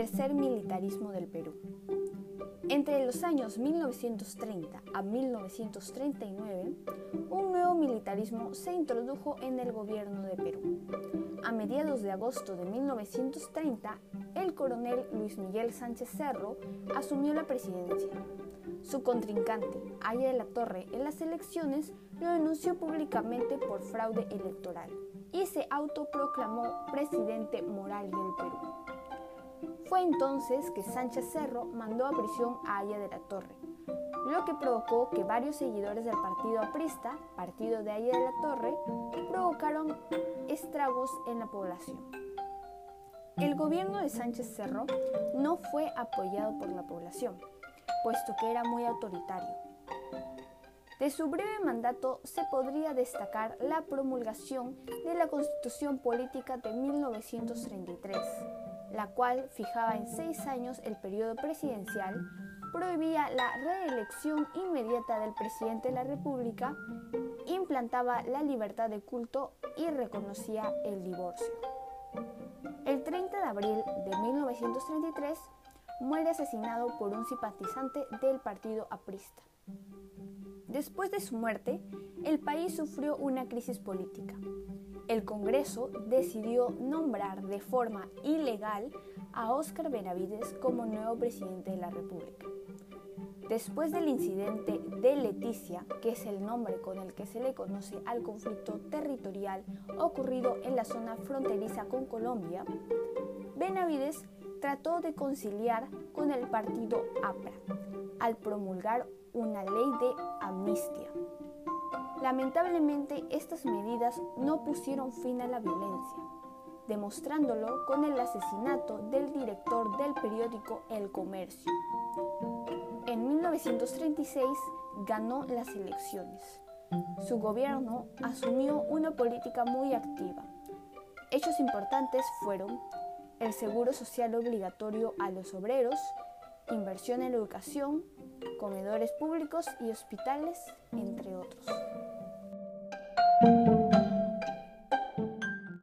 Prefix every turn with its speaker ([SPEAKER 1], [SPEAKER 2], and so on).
[SPEAKER 1] Tercer militarismo del Perú. Entre los años 1930 a 1939, un nuevo militarismo se introdujo en el gobierno de Perú. A mediados de agosto de 1930, el coronel Luis Miguel Sánchez Cerro asumió la presidencia. Su contrincante, Aya de la Torre, en las elecciones lo denunció públicamente por fraude electoral y se autoproclamó presidente moral del Perú. Fue entonces que Sánchez Cerro mandó a prisión a Aya de la Torre, lo que provocó que varios seguidores del partido aprista, partido de Aya de la Torre, provocaron estragos en la población. El gobierno de Sánchez Cerro no fue apoyado por la población, puesto que era muy autoritario. De su breve mandato se podría destacar la promulgación de la Constitución Política de 1933 la cual fijaba en seis años el periodo presidencial, prohibía la reelección inmediata del presidente de la República, implantaba la libertad de culto y reconocía el divorcio. El 30 de abril de 1933 muere asesinado por un simpatizante del partido aprista. Después de su muerte, el país sufrió una crisis política el Congreso decidió nombrar de forma ilegal a Óscar Benavides como nuevo presidente de la República. Después del incidente de Leticia, que es el nombre con el que se le conoce al conflicto territorial ocurrido en la zona fronteriza con Colombia, Benavides trató de conciliar con el partido APRA al promulgar una ley de amnistía. Lamentablemente, estas medidas no pusieron fin a la violencia, demostrándolo con el asesinato del director del periódico El Comercio. En 1936 ganó las elecciones. Su gobierno asumió una política muy activa. Hechos importantes fueron el seguro social obligatorio a los obreros, inversión en educación, comedores públicos y hospitales, entre otros.